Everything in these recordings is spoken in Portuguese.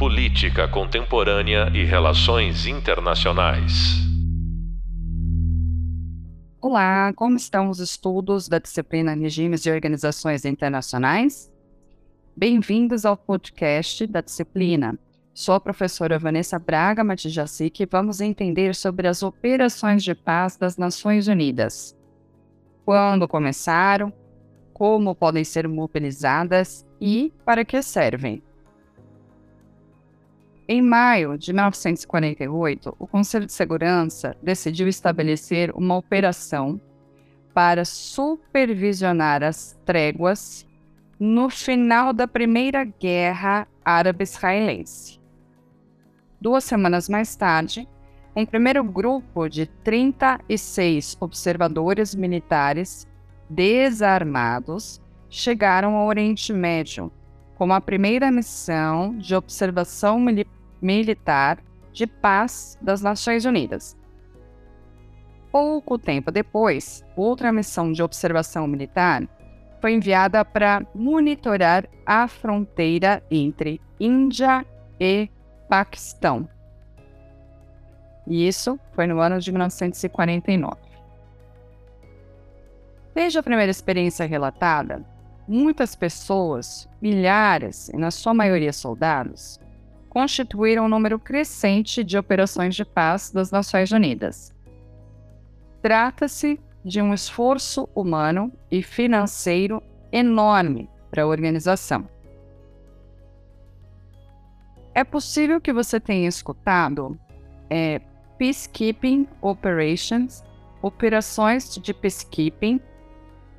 Política Contemporânea e Relações Internacionais. Olá, como estão os estudos da disciplina Regimes e Organizações Internacionais? Bem-vindos ao podcast da disciplina. Sou a professora Vanessa Braga Matijacic e vamos entender sobre as operações de paz das Nações Unidas. Quando começaram, como podem ser mobilizadas e para que servem. Em maio de 1948, o Conselho de Segurança decidiu estabelecer uma operação para supervisionar as tréguas no final da Primeira Guerra Árabe-Israelense. Duas semanas mais tarde, um primeiro grupo de 36 observadores militares desarmados chegaram ao Oriente Médio como a primeira missão de observação mili militar de paz das Nações Unidas. Pouco tempo depois, outra missão de observação militar foi enviada para monitorar a fronteira entre Índia e Paquistão. E isso foi no ano de 1949. Desde a primeira experiência relatada, muitas pessoas, milhares e na sua maioria soldados, constituíram um número crescente de operações de paz das Nações Unidas. Trata-se de um esforço humano e financeiro enorme para a organização. É possível que você tenha escutado é, Peacekeeping Operations, operações de peacekeeping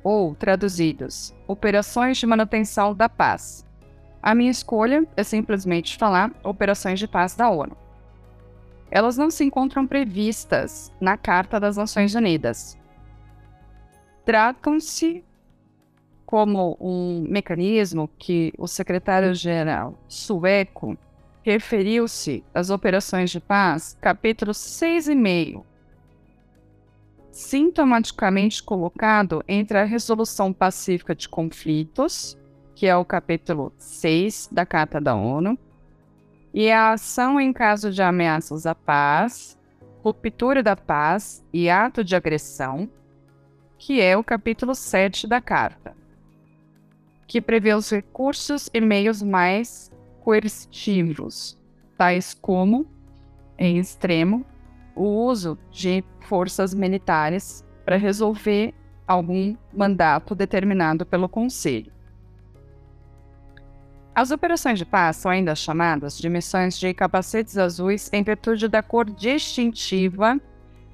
ou, traduzidos, operações de manutenção da paz. A minha escolha é simplesmente falar operações de paz da ONU. Elas não se encontram previstas na Carta das Nações Unidas. Tratam-se como um mecanismo que o secretário-geral sueco referiu-se às operações de paz, capítulo 6,5 sintomaticamente colocado entre a resolução pacífica de conflitos, que é o capítulo 6 da Carta da ONU, e a ação em caso de ameaças à paz, ruptura da paz e ato de agressão, que é o capítulo 7 da Carta, que prevê os recursos e meios mais coercitivos, tais como, em extremo, o uso de forças militares para resolver algum mandato determinado pelo Conselho. As operações de paz são ainda chamadas de missões de capacetes azuis em virtude da cor distintiva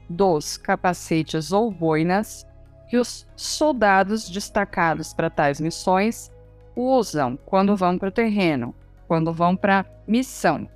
dos capacetes ou boinas que os soldados destacados para tais missões usam quando vão para o terreno, quando vão para missão.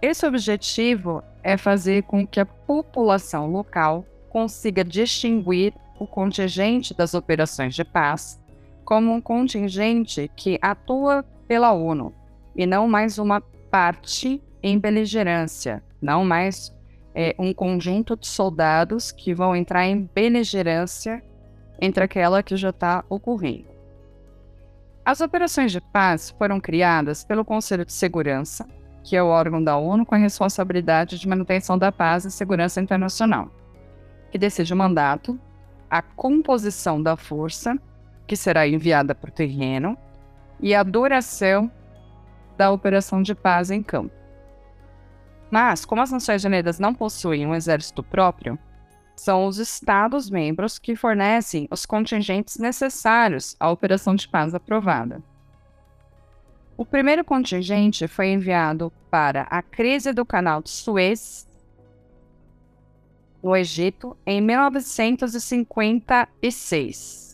Esse objetivo é fazer com que a população local consiga distinguir o contingente das operações de paz como um contingente que atua pela ONU e não mais uma parte em beligerância, não mais é, um conjunto de soldados que vão entrar em beligerância entre aquela que já está ocorrendo. As operações de paz foram criadas pelo Conselho de Segurança que é o órgão da ONU com a responsabilidade de manutenção da paz e segurança internacional, que decide o mandato, a composição da força que será enviada para o terreno e a duração da operação de paz em campo. Mas, como as Nações Unidas não possuem um exército próprio, são os Estados-membros que fornecem os contingentes necessários à operação de paz aprovada. O primeiro contingente foi enviado para a crise do canal de Suez, no Egito, em 1956.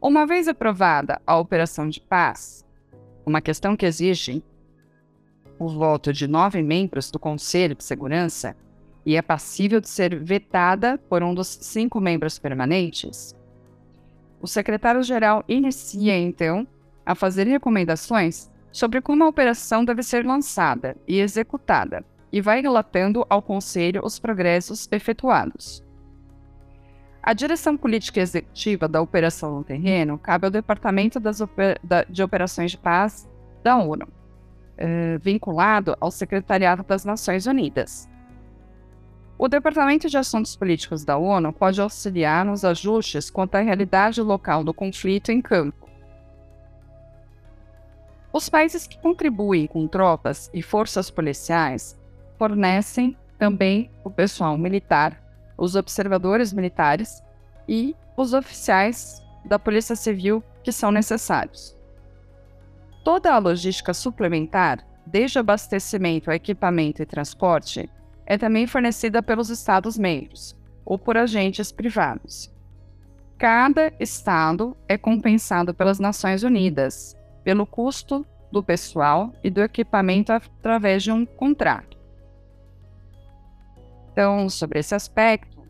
Uma vez aprovada a operação de paz, uma questão que exige o voto de nove membros do Conselho de Segurança e é passível de ser vetada por um dos cinco membros permanentes, o secretário-geral inicia, então, a fazer recomendações sobre como a operação deve ser lançada e executada, e vai relatando ao Conselho os progressos efetuados. A direção política executiva da operação no terreno cabe ao Departamento Oper da, de Operações de Paz da ONU, eh, vinculado ao Secretariado das Nações Unidas. O Departamento de Assuntos Políticos da ONU pode auxiliar nos ajustes quanto à realidade local do conflito em campo. Os países que contribuem com tropas e forças policiais fornecem também o pessoal militar os observadores militares e os oficiais da Polícia Civil que são necessários. Toda a logística suplementar, desde abastecimento, equipamento e transporte, é também fornecida pelos Estados-membros ou por agentes privados. Cada Estado é compensado pelas Nações Unidas pelo custo do pessoal e do equipamento através de um contrato. Então, sobre esse aspecto,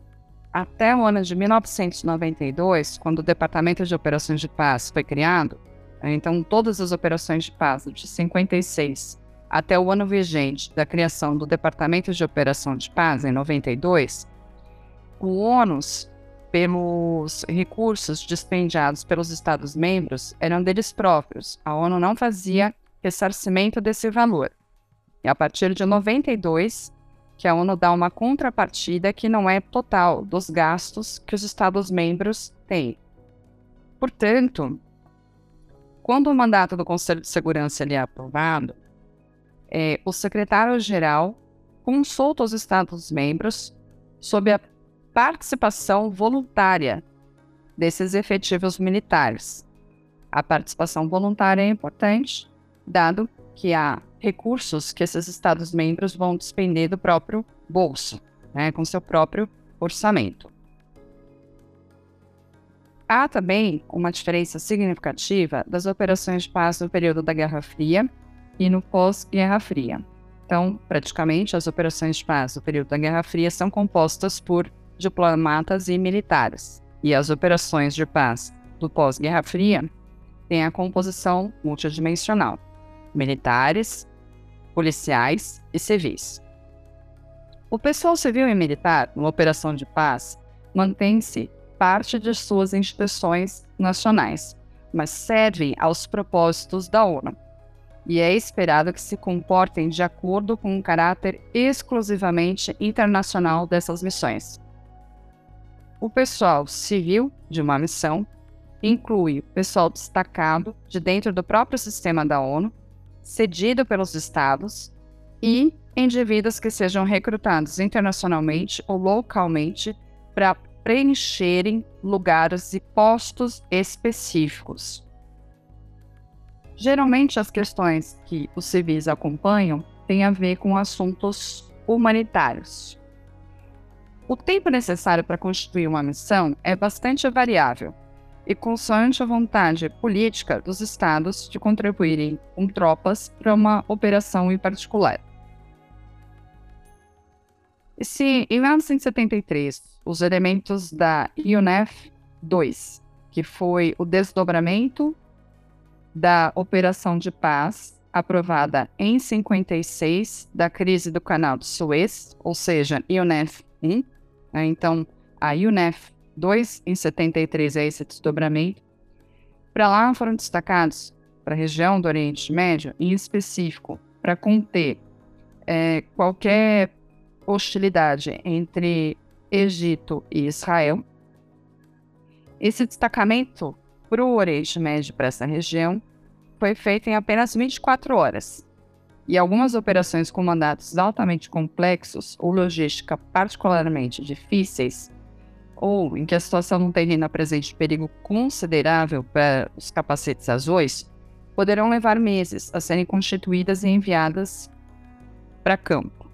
até o ano de 1992, quando o Departamento de Operações de Paz foi criado, então todas as operações de paz de 56 até o ano vigente da criação do Departamento de Operação de Paz em 92, o ônus pelos recursos dispendiados pelos Estados-membros eram deles próprios. A ONU não fazia ressarcimento desse valor. E a partir de 92, que a ONU dá uma contrapartida que não é total dos gastos que os Estados-membros têm. Portanto, quando o mandato do Conselho de Segurança é aprovado, é, o secretário-geral consulta os Estados-membros sobre a participação voluntária desses efetivos militares. A participação voluntária é importante, dado que há recursos que esses Estados-membros vão despender do próprio bolso, né, com seu próprio orçamento. Há também uma diferença significativa das operações de paz no período da Guerra Fria e no pós-Guerra Fria. Então, praticamente, as operações de paz no período da Guerra Fria são compostas por diplomatas e militares, e as operações de paz do pós-Guerra Fria têm a composição multidimensional: militares, policiais e civis. O pessoal civil e militar, numa operação de paz, mantém-se parte de suas instituições nacionais, mas servem aos propósitos da ONU. E é esperado que se comportem de acordo com o caráter exclusivamente internacional dessas missões. O pessoal civil de uma missão inclui pessoal destacado de dentro do próprio sistema da ONU, cedido pelos estados e indivíduos que sejam recrutados internacionalmente ou localmente para preencherem lugares e postos específicos. Geralmente, as questões que os civis acompanham têm a ver com assuntos humanitários. O tempo necessário para constituir uma missão é bastante variável, e consoante a vontade política dos estados de contribuírem com tropas para uma operação em particular. E se em 1973 os elementos da UNEF 2, que foi o desdobramento da Operação de Paz aprovada em 56 da crise do Canal de Suez, ou seja, UNEF 1, né? então a UNEF 2 em 73 é esse desdobramento. Para lá foram destacados para a região do Oriente Médio, em específico, para conter é, qualquer hostilidade entre Egito e Israel. Esse destacamento para o Oriente Médio, para essa região, foi feito em apenas 24 horas. E algumas operações com mandatos altamente complexos ou logística particularmente difíceis ou em que a situação no terreno apresente perigo considerável para os capacetes azuis, poderão levar meses a serem constituídas e enviadas para campo.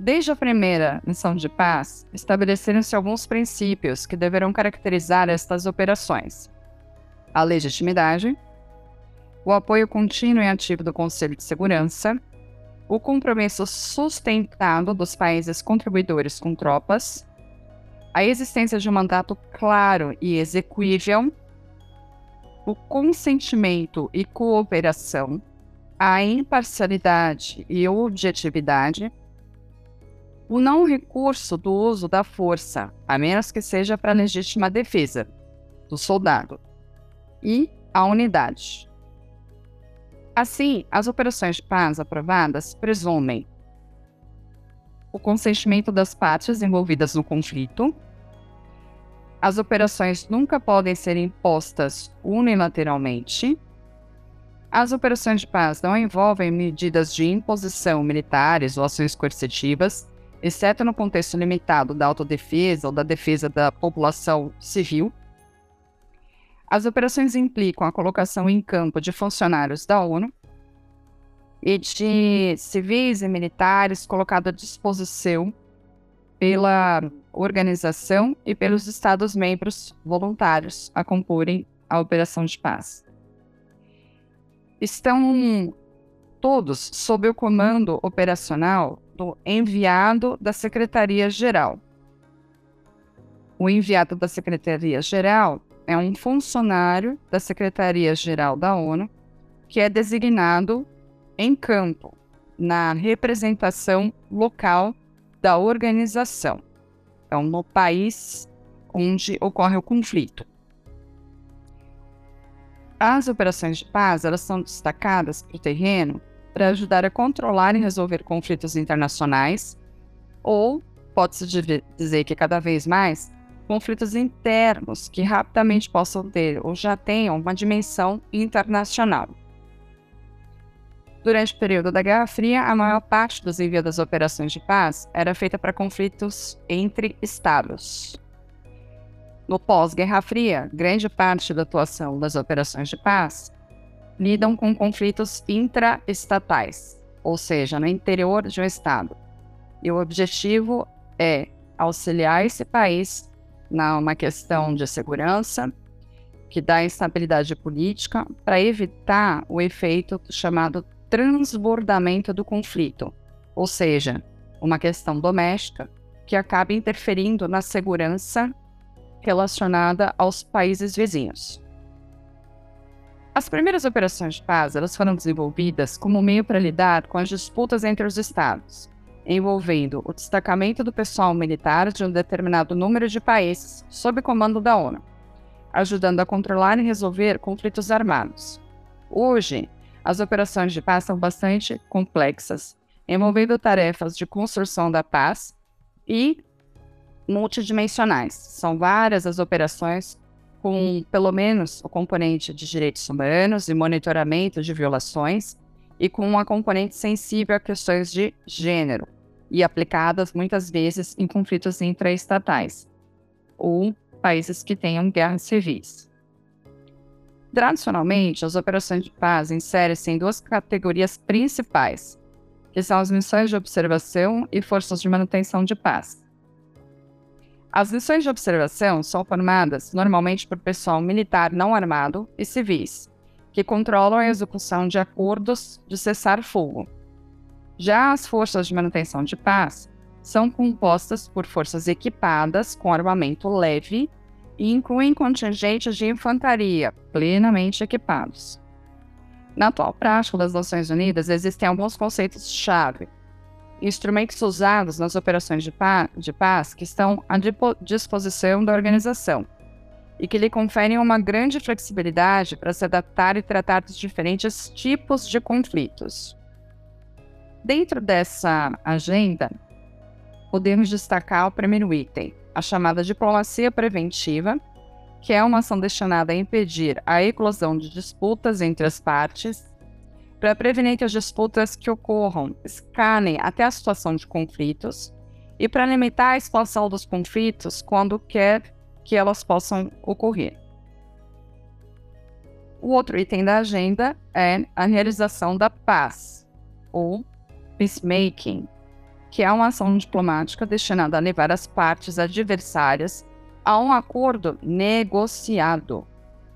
Desde a primeira missão de paz, estabeleceram-se alguns princípios que deverão caracterizar estas operações: a legitimidade, o apoio contínuo e ativo do Conselho de Segurança, o compromisso sustentado dos países contribuidores com tropas, a existência de um mandato claro e execuível, o consentimento e cooperação, a imparcialidade e objetividade, o não recurso do uso da força, a menos que seja para legítima defesa do soldado, e a unidade. Assim, as operações de paz aprovadas presumem o consentimento das partes envolvidas no conflito. As operações nunca podem ser impostas unilateralmente. As operações de paz não envolvem medidas de imposição militares ou ações coercitivas, exceto no contexto limitado da autodefesa ou da defesa da população civil. As operações implicam a colocação em campo de funcionários da ONU e de civis e militares colocados à disposição pela organização e pelos Estados-membros voluntários a comporem a operação de paz. Estão todos sob o comando operacional do enviado da Secretaria-Geral. O enviado da Secretaria-Geral é um funcionário da Secretaria-Geral da ONU que é designado em campo, na representação local da organização, então no país onde ocorre o conflito. As operações de paz elas são destacadas para o terreno para ajudar a controlar e resolver conflitos internacionais, ou pode-se dizer que cada vez mais conflitos internos que rapidamente possam ter ou já tenham uma dimensão internacional. Durante o período da Guerra Fria, a maior parte dos envios das operações de paz era feita para conflitos entre estados. No pós-Guerra Fria, grande parte da atuação das operações de paz lidam com conflitos intraestatais, ou seja, no interior de um estado. E o objetivo é auxiliar esse país numa questão de segurança, que dá instabilidade política, para evitar o efeito chamado transbordamento do conflito, ou seja, uma questão doméstica que acaba interferindo na segurança relacionada aos países vizinhos. As primeiras operações de paz elas foram desenvolvidas como meio para lidar com as disputas entre os estados, envolvendo o destacamento do pessoal militar de um determinado número de países sob comando da ONU, ajudando a controlar e resolver conflitos armados. Hoje, as operações de paz são bastante complexas, envolvendo tarefas de construção da paz e multidimensionais. São várias as operações com pelo menos o componente de direitos humanos e monitoramento de violações, e com uma componente sensível a questões de gênero, e aplicadas muitas vezes em conflitos intraestatais ou países que tenham guerras civis. Tradicionalmente, as operações de paz inserem-se em duas categorias principais, que são as missões de observação e forças de manutenção de paz. As missões de observação são formadas normalmente por pessoal militar não armado e civis, que controlam a execução de acordos de cessar-fogo, já as forças de manutenção de paz são compostas por forças equipadas com armamento leve e incluem contingentes de infantaria plenamente equipados. Na atual prática das Nações Unidas, existem alguns conceitos-chave, instrumentos usados nas operações de, pa de paz que estão à disposição da organização e que lhe conferem uma grande flexibilidade para se adaptar e tratar dos diferentes tipos de conflitos. Dentro dessa agenda, podemos destacar o primeiro item, a chamada diplomacia preventiva, que é uma ação destinada a impedir a eclosão de disputas entre as partes, para prevenir que as disputas que ocorram escalem até a situação de conflitos e para limitar a expansão dos conflitos quando quer que elas possam ocorrer. O outro item da agenda é a realização da paz, ou peacemaking, que é uma ação diplomática destinada a levar as partes adversárias a um acordo negociado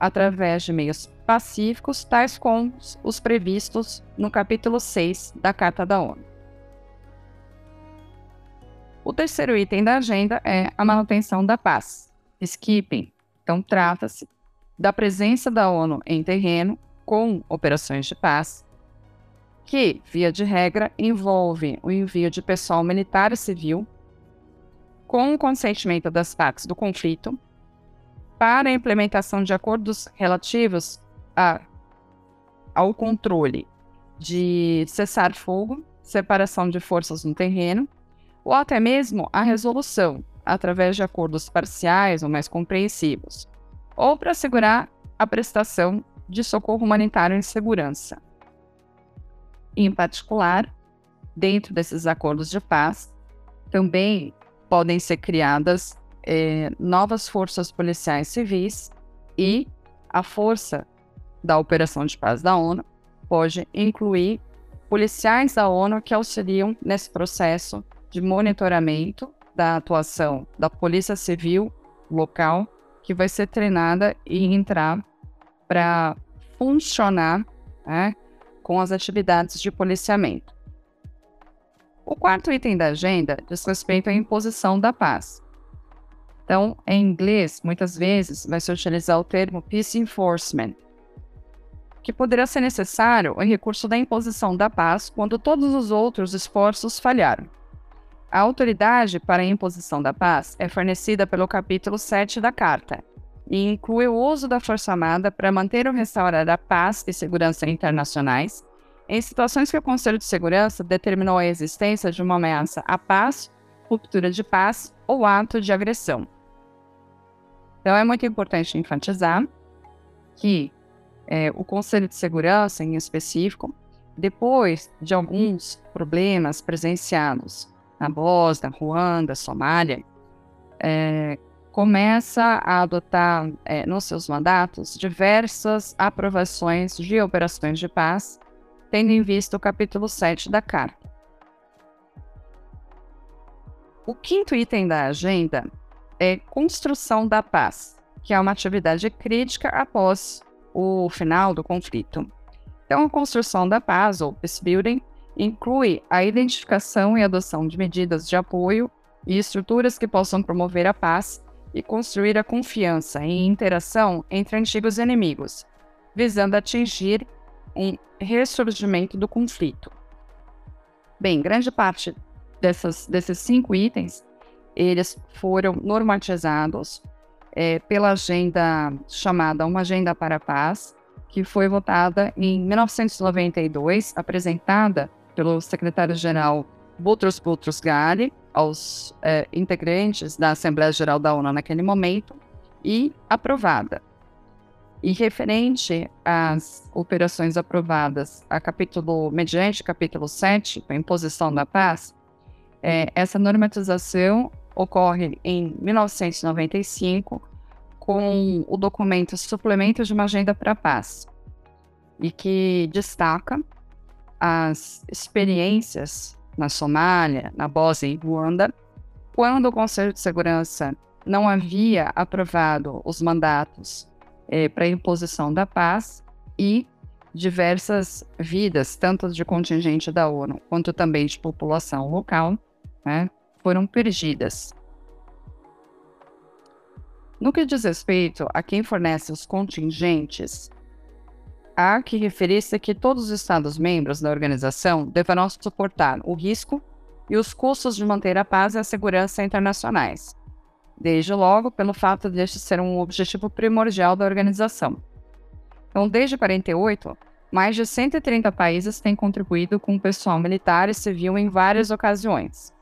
através de meios pacíficos, tais como os previstos no capítulo 6 da Carta da ONU. O terceiro item da agenda é a manutenção da paz, peacekeeping. Então, trata-se da presença da ONU em terreno com operações de paz que, via de regra, envolve o envio de pessoal militar e civil, com o consentimento das partes do conflito, para a implementação de acordos relativos a, ao controle de cessar fogo, separação de forças no terreno, ou até mesmo a resolução, através de acordos parciais ou mais compreensivos, ou para assegurar a prestação de socorro humanitário em segurança. Em particular, dentro desses acordos de paz, também podem ser criadas eh, novas forças policiais civis e a força da Operação de Paz da ONU pode incluir policiais da ONU que auxiliam nesse processo de monitoramento da atuação da Polícia Civil local, que vai ser treinada e entrar para funcionar né, com as atividades de policiamento. O quarto item da agenda diz respeito à imposição da paz. Então, em inglês, muitas vezes vai se utilizar o termo peace enforcement, que poderá ser necessário o recurso da imposição da paz quando todos os outros esforços falharam. A autoridade para a imposição da paz é fornecida pelo capítulo 7 da Carta, e inclui o uso da força armada para manter ou restaurar a paz e segurança internacionais em situações que o Conselho de Segurança determinou a existência de uma ameaça à paz, ruptura de paz ou ato de agressão. Então, é muito importante enfatizar que é, o Conselho de Segurança, em específico, depois de alguns problemas presenciados na Bósnia, Ruanda, Somália, é, começa a adotar é, nos seus mandatos diversas aprovações de operações de paz, tendo em vista o capítulo 7 da Carta. O quinto item da agenda é construção da paz, que é uma atividade crítica após o final do conflito. Então, a construção da paz, ou peace building, inclui a identificação e adoção de medidas de apoio e estruturas que possam promover a paz e construir a confiança e interação entre antigos inimigos, visando atingir um ressurgimento do conflito. Bem, grande parte dessas, desses cinco itens, eles foram normatizados é, pela agenda chamada Uma Agenda para a Paz, que foi votada em 1992, apresentada pelo secretário-geral Boutros Boutros Ghali, aos é, integrantes da Assembleia Geral da ONU naquele momento e aprovada. E referente às operações aprovadas a capítulo, mediante capítulo 7, a imposição da paz, é, essa normatização ocorre em 1995 com o documento Suplemento de uma Agenda para a Paz, e que destaca as experiências na Somália, na Bósnia e Ruanda, quando o Conselho de Segurança não havia aprovado os mandatos eh, para imposição da paz e diversas vidas, tanto de contingente da ONU quanto também de população local, né, foram perdidas. No que diz respeito a quem fornece os contingentes, há que referir-se que todos os Estados-membros da organização deverão suportar o risco e os custos de manter a paz e a segurança internacionais, desde logo pelo fato de este ser um objetivo primordial da organização. Então, desde 48, mais de 130 países têm contribuído com pessoal militar e civil em várias ocasiões.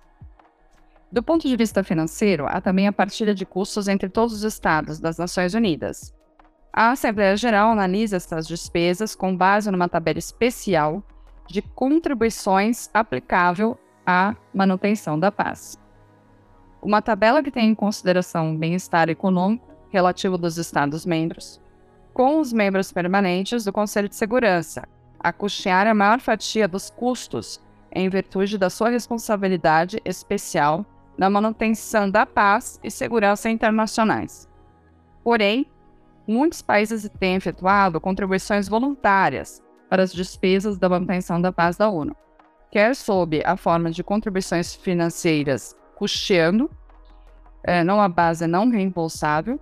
Do ponto de vista financeiro, há também a partilha de custos entre todos os estados das Nações Unidas, a Assembleia Geral analisa essas despesas com base numa tabela especial de contribuições aplicável à manutenção da paz. Uma tabela que tem em consideração o bem-estar econômico relativo dos Estados-membros, com os membros permanentes do Conselho de Segurança, a custear a maior fatia dos custos em virtude da sua responsabilidade especial na manutenção da paz e segurança internacionais. Porém, muitos países têm efetuado contribuições voluntárias para as despesas da manutenção da paz da ONU, quer sob a forma de contribuições financeiras custeando, é, numa base não reembolsável,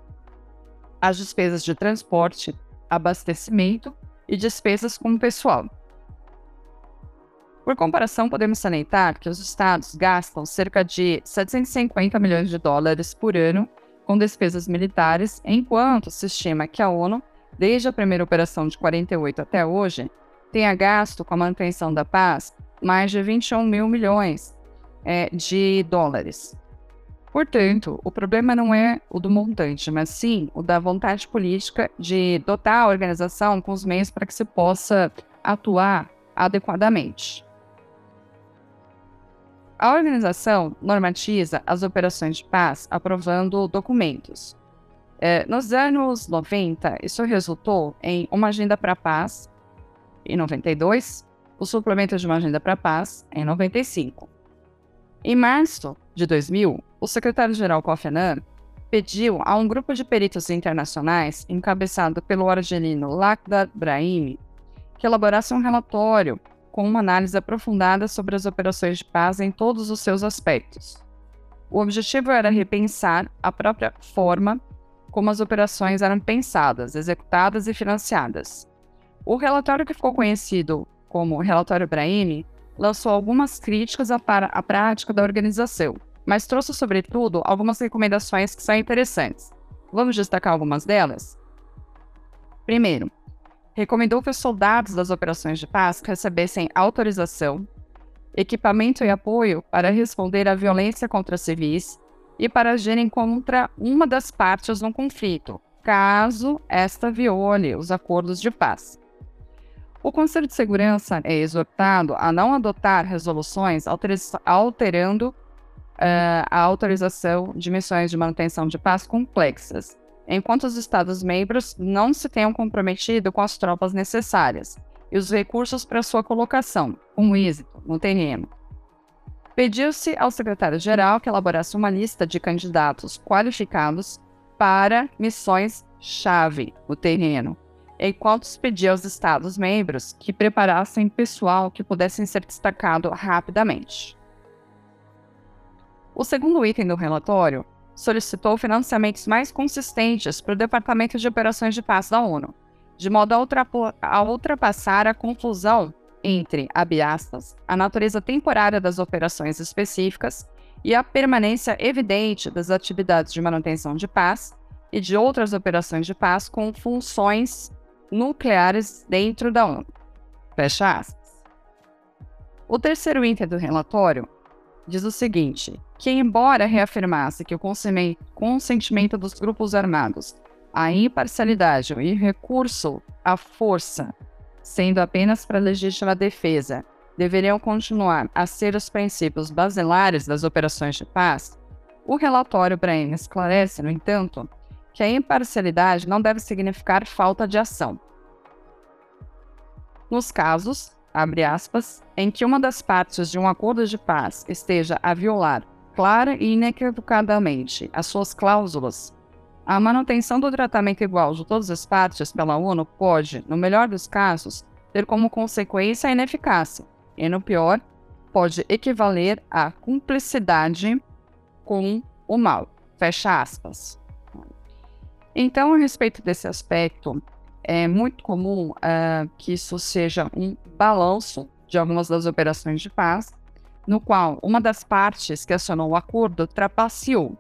as despesas de transporte, abastecimento e despesas com pessoal. Por comparação, podemos salientar que os estados gastam cerca de 750 milhões de dólares por ano com despesas militares, enquanto se estima que a ONU, desde a primeira operação de 48 até hoje, tenha gasto com a manutenção da paz mais de 21 mil milhões é, de dólares. Portanto, o problema não é o do montante, mas sim o da vontade política de dotar a organização com os meios para que se possa atuar adequadamente. A organização normatiza as operações de paz aprovando documentos. É, nos anos 90, isso resultou em uma agenda para a paz, em 92, o suplemento de uma agenda para a paz, em 95. Em março de 2000, o secretário-geral Kofi Annan pediu a um grupo de peritos internacionais, encabeçado pelo argelino Lakhdar Brahimi, que elaborasse um relatório com uma análise aprofundada sobre as operações de paz em todos os seus aspectos. O objetivo era repensar a própria forma como as operações eram pensadas, executadas e financiadas. O relatório que ficou conhecido como Relatório Brahimi lançou algumas críticas à, à prática da organização, mas trouxe, sobretudo, algumas recomendações que são interessantes. Vamos destacar algumas delas? Primeiro, recomendou que os soldados das operações de paz recebessem autorização, equipamento e apoio para responder à violência contra civis e para agirem contra uma das partes no conflito, caso esta viole os acordos de paz. O Conselho de Segurança é exortado a não adotar resoluções alterando uh, a autorização de missões de manutenção de paz complexas, enquanto os Estados-membros não se tenham comprometido com as tropas necessárias e os recursos para sua colocação, com êxito, no terreno. Pediu-se ao secretário-geral que elaborasse uma lista de candidatos qualificados para missões-chave no terreno, enquanto se pedia aos Estados-membros que preparassem pessoal que pudessem ser destacado rapidamente. O segundo item do relatório solicitou financiamentos mais consistentes para o Departamento de Operações de Paz da ONU, de modo a, ultrapassar a confusão entre, abre aspas, a natureza temporária das operações específicas e a permanência evidente das atividades de manutenção de paz e de outras operações de paz com funções nucleares dentro da ONU. Fecha aspas. O terceiro item do relatório diz o seguinte: que, embora reafirmasse que o consentimento dos grupos armados, a imparcialidade e recurso à força, sendo apenas para legítima defesa, deveriam continuar a ser os princípios basilares das operações de paz, o relatório Brain esclarece, no entanto, que a imparcialidade não deve significar falta de ação. Nos casos abre aspas, em que uma das partes de um acordo de paz esteja a violar clara e inequivocadamente as suas cláusulas, a manutenção do tratamento igual de todas as partes pela ONU pode, no melhor dos casos, ter como consequência a ineficácia, e no pior, pode equivaler à cumplicidade com o mal. Fecha aspas. Então, a respeito desse aspecto, é muito comum uh, que isso seja um balanço de algumas das operações de paz, no qual uma das partes que acionou o acordo trapaceou.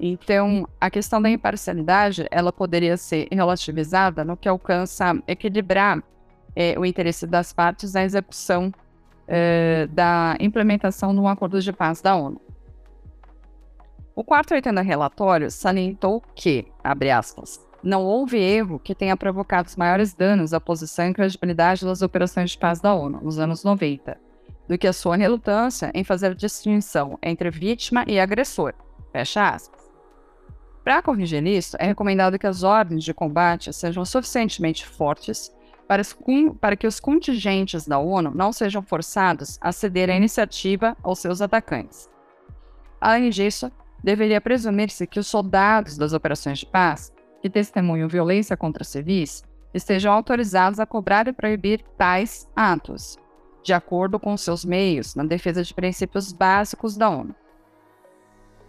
Então, a questão da imparcialidade, ela poderia ser relativizada no que alcança equilibrar eh, o interesse das partes na execução eh, da implementação de um acordo de paz da ONU. O quarto item do relatório salientou que, abre aspas, não houve erro que tenha provocado os maiores danos à posição e credibilidade das operações de paz da ONU nos anos 90, do que a sua relutância em fazer distinção entre vítima e agressor. Fecha aspas. Para corrigir isso, é recomendado que as ordens de combate sejam suficientemente fortes para, para que os contingentes da ONU não sejam forçados a ceder à iniciativa aos seus atacantes. Além disso, deveria presumir-se que os soldados das operações de paz que testemunham violência contra civis estejam autorizados a cobrar e proibir tais atos, de acordo com seus meios, na defesa de princípios básicos da ONU.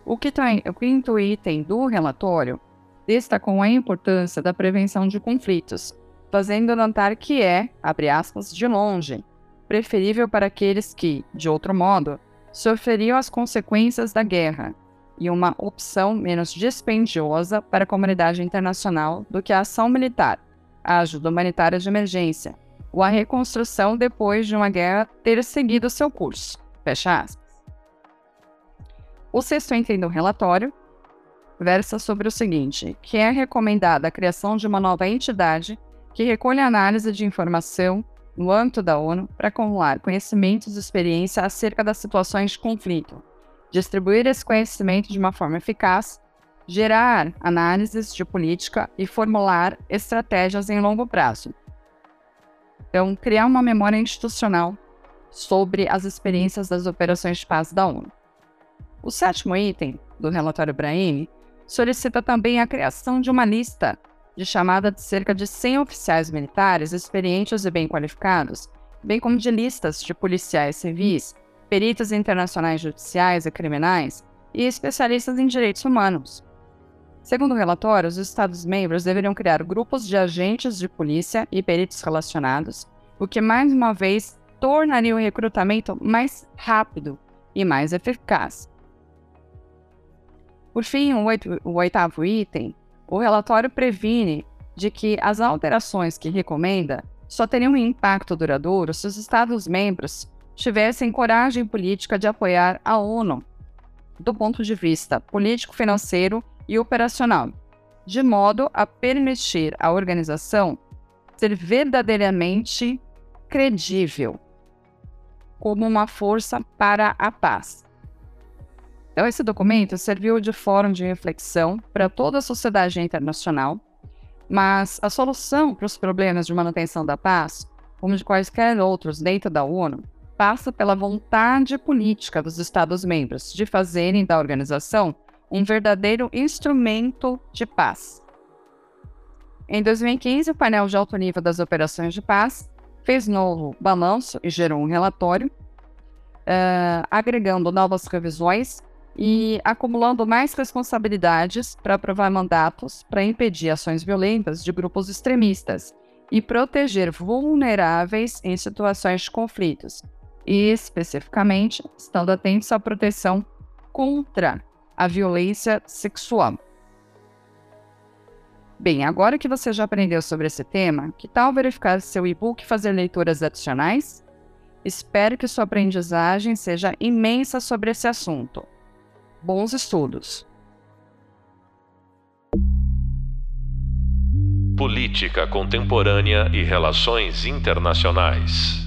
O, o quinto item do relatório destacou a importância da prevenção de conflitos, fazendo notar que é, abre aspas, de longe, preferível para aqueles que, de outro modo, sofreriam as consequências da guerra, e uma opção menos dispendiosa para a comunidade internacional do que a ação militar, a ajuda humanitária de emergência, ou a reconstrução depois de uma guerra ter seguido seu curso. Fecha aspas. O sexto item do relatório versa sobre o seguinte, que é recomendada a criação de uma nova entidade que recolha análise de informação no âmbito da ONU para acumular conhecimentos e experiência acerca das situações de conflito, distribuir esse conhecimento de uma forma eficaz, gerar análises de política e formular estratégias em longo prazo. Então, criar uma memória institucional sobre as experiências das operações de paz da ONU. O sétimo item do relatório Brahimi solicita também a criação de uma lista de chamada de cerca de 100 oficiais militares experientes e bem qualificados, bem como de listas de policiais civis, peritos internacionais judiciais e criminais e especialistas em direitos humanos. Segundo o relatório, os Estados-membros deveriam criar grupos de agentes de polícia e peritos relacionados, o que mais uma vez tornaria o recrutamento mais rápido e mais eficaz. Por fim, o, oitavo item o relatório previne de que as alterações que recomenda só teriam um impacto duradouro se os Estados-membros tivessem coragem política de apoiar a ONU do ponto de vista político-financeiro e operacional, de modo a permitir à organização ser verdadeiramente credível como uma força para a paz. Então, esse documento serviu de fórum de reflexão para toda a sociedade internacional, mas a solução para os problemas de manutenção da paz, como de quaisquer outros dentro da ONU, passa pela vontade política dos Estados-membros de fazerem da organização um verdadeiro instrumento de paz. Em 2015, o painel de alto nível das operações de paz fez novo balanço e gerou um relatório, uh, agregando novas revisões e acumulando mais responsabilidades para aprovar mandatos para impedir ações violentas de grupos extremistas e proteger vulneráveis em situações de conflitos, e especificamente estando atentos à proteção contra a violência sexual. Bem, agora que você já aprendeu sobre esse tema, que tal verificar seu e-book e fazer leituras adicionais? Espero que sua aprendizagem seja imensa sobre esse assunto. Bons estudos. Política Contemporânea e Relações Internacionais.